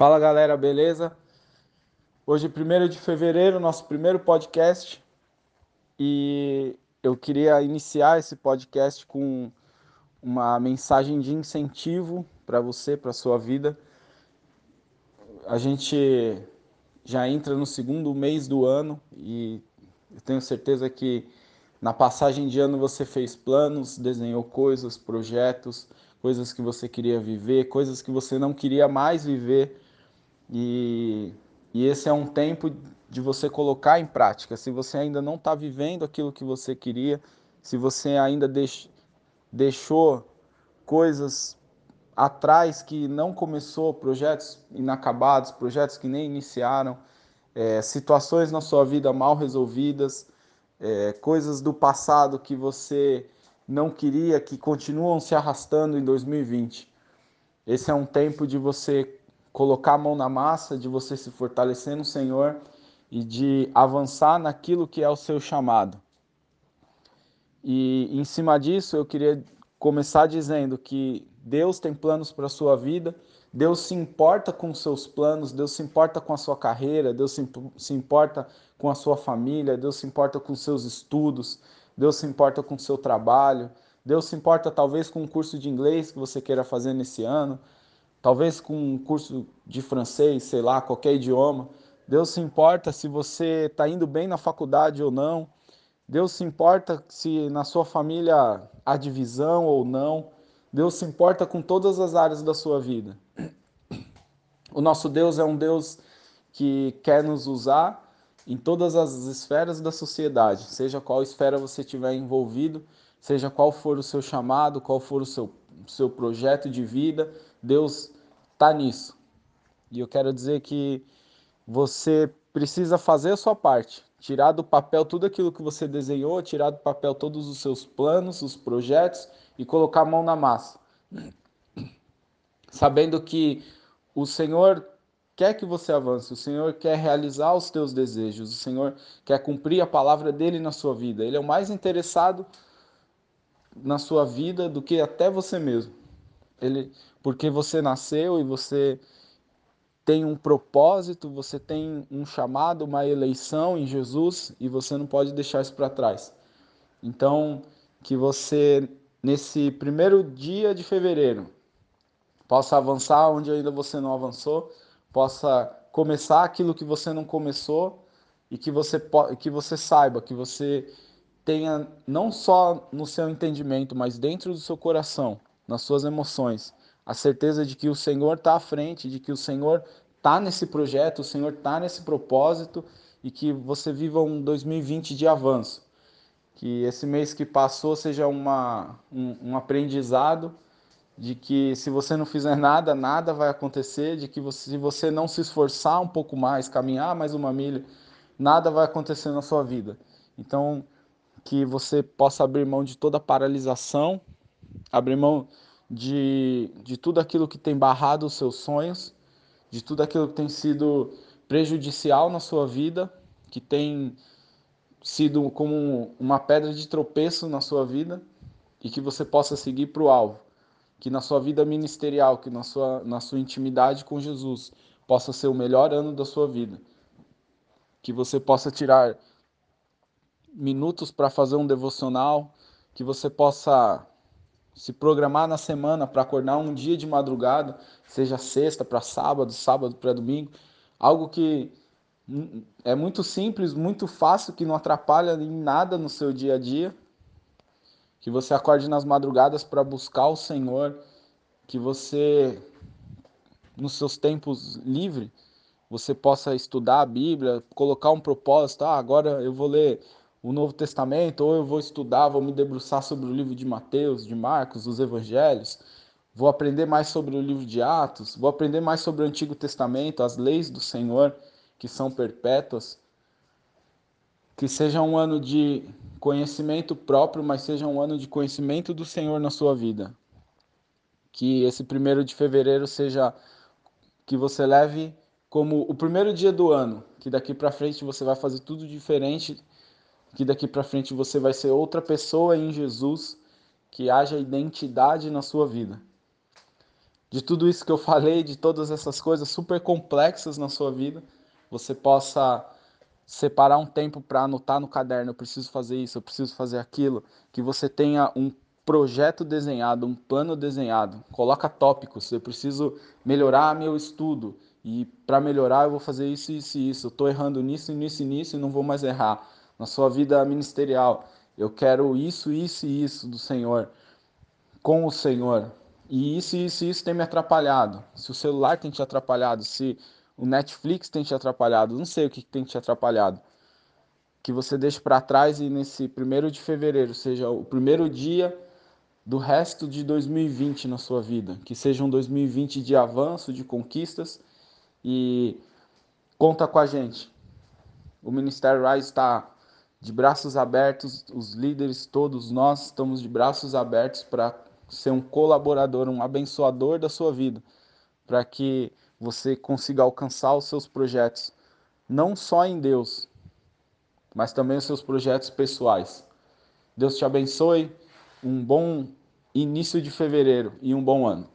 Fala galera, beleza? Hoje, 1 de fevereiro, nosso primeiro podcast e eu queria iniciar esse podcast com uma mensagem de incentivo para você, para sua vida. A gente já entra no segundo mês do ano e eu tenho certeza que na passagem de ano você fez planos, desenhou coisas, projetos, coisas que você queria viver, coisas que você não queria mais viver e, e esse é um tempo de você colocar em prática. Se você ainda não está vivendo aquilo que você queria, se você ainda deix, deixou coisas atrás que não começou, projetos inacabados, projetos que nem iniciaram, é, situações na sua vida mal resolvidas, é, coisas do passado que você não queria, que continuam se arrastando em 2020. Esse é um tempo de você colocar a mão na massa, de você se fortalecer no Senhor e de avançar naquilo que é o seu chamado. E em cima disso, eu queria começar dizendo que Deus tem planos para a sua vida, Deus se importa com seus planos, Deus se importa com a sua carreira, Deus se, importa com a sua família, Deus se importa com seus estudos, Deus se importa com o seu trabalho, Deus se importa talvez com um curso de inglês que você queira fazer nesse ano, talvez com um curso de francês, sei lá, qualquer idioma. Deus se importa se você está indo bem na faculdade ou não. Deus se importa se na sua família há divisão ou não. Deus se importa com todas as áreas da sua vida. O nosso Deus é um Deus que quer nos usar em todas as esferas da sociedade, seja qual esfera você estiver envolvido, seja qual for o seu chamado, qual for o seu, seu projeto de vida, Deus está nisso. E eu quero dizer que você precisa fazer a sua parte, tirar do papel tudo aquilo que você desenhou, tirar do papel todos os seus planos, os projetos e colocar a mão na massa. Sabendo que o Senhor quer que você avance, o Senhor quer realizar os teus desejos, o Senhor quer cumprir a palavra dele na sua vida. Ele é o mais interessado na sua vida do que até você mesmo. Ele, porque você nasceu e você tem um propósito, você tem um chamado, uma eleição em Jesus e você não pode deixar isso para trás. Então, que você nesse primeiro dia de fevereiro possa avançar onde ainda você não avançou, possa começar aquilo que você não começou e que você que você saiba que você tenha não só no seu entendimento, mas dentro do seu coração nas suas emoções, a certeza de que o Senhor está à frente, de que o Senhor está nesse projeto, o Senhor está nesse propósito e que você viva um 2020 de avanço. Que esse mês que passou seja uma, um, um aprendizado de que se você não fizer nada, nada vai acontecer, de que você, se você não se esforçar um pouco mais, caminhar mais uma milha, nada vai acontecer na sua vida. Então, que você possa abrir mão de toda paralisação abrir mão de, de tudo aquilo que tem barrado os seus sonhos, de tudo aquilo que tem sido prejudicial na sua vida, que tem sido como uma pedra de tropeço na sua vida e que você possa seguir para o alvo. Que na sua vida ministerial, que na sua, na sua intimidade com Jesus, possa ser o melhor ano da sua vida. Que você possa tirar minutos para fazer um devocional, que você possa se programar na semana para acordar um dia de madrugada, seja sexta para sábado, sábado para domingo, algo que é muito simples, muito fácil, que não atrapalha em nada no seu dia a dia. Que você acorde nas madrugadas para buscar o Senhor, que você, nos seus tempos livres, você possa estudar a Bíblia, colocar um propósito. Ah, agora eu vou ler o Novo Testamento, ou eu vou estudar, vou me debruçar sobre o livro de Mateus, de Marcos, os Evangelhos, vou aprender mais sobre o livro de Atos, vou aprender mais sobre o Antigo Testamento, as leis do Senhor que são perpétuas. Que seja um ano de conhecimento próprio, mas seja um ano de conhecimento do Senhor na sua vida. Que esse primeiro de fevereiro seja que você leve como o primeiro dia do ano, que daqui para frente você vai fazer tudo diferente que daqui para frente você vai ser outra pessoa em Jesus, que haja identidade na sua vida. de tudo isso que eu falei, de todas essas coisas super complexas na sua vida, você possa separar um tempo para anotar no caderno, eu preciso fazer isso, eu preciso fazer aquilo, que você tenha um projeto desenhado, um plano desenhado. Coloca tópicos, eu preciso melhorar meu estudo e para melhorar eu vou fazer isso, isso e isso. Eu estou errando nisso, nisso e nisso e não vou mais errar. Na sua vida ministerial, eu quero isso, isso e isso do Senhor, com o Senhor. E isso, isso e isso tem me atrapalhado. Se o celular tem te atrapalhado, se o Netflix tem te atrapalhado, não sei o que tem te atrapalhado. Que você deixe para trás e nesse primeiro de fevereiro seja o primeiro dia do resto de 2020 na sua vida. Que seja um 2020 de avanço, de conquistas e conta com a gente. O Ministério Rise está de braços abertos, os líderes todos nós estamos de braços abertos para ser um colaborador, um abençoador da sua vida, para que você consiga alcançar os seus projetos, não só em Deus, mas também os seus projetos pessoais. Deus te abençoe, um bom início de fevereiro e um bom ano.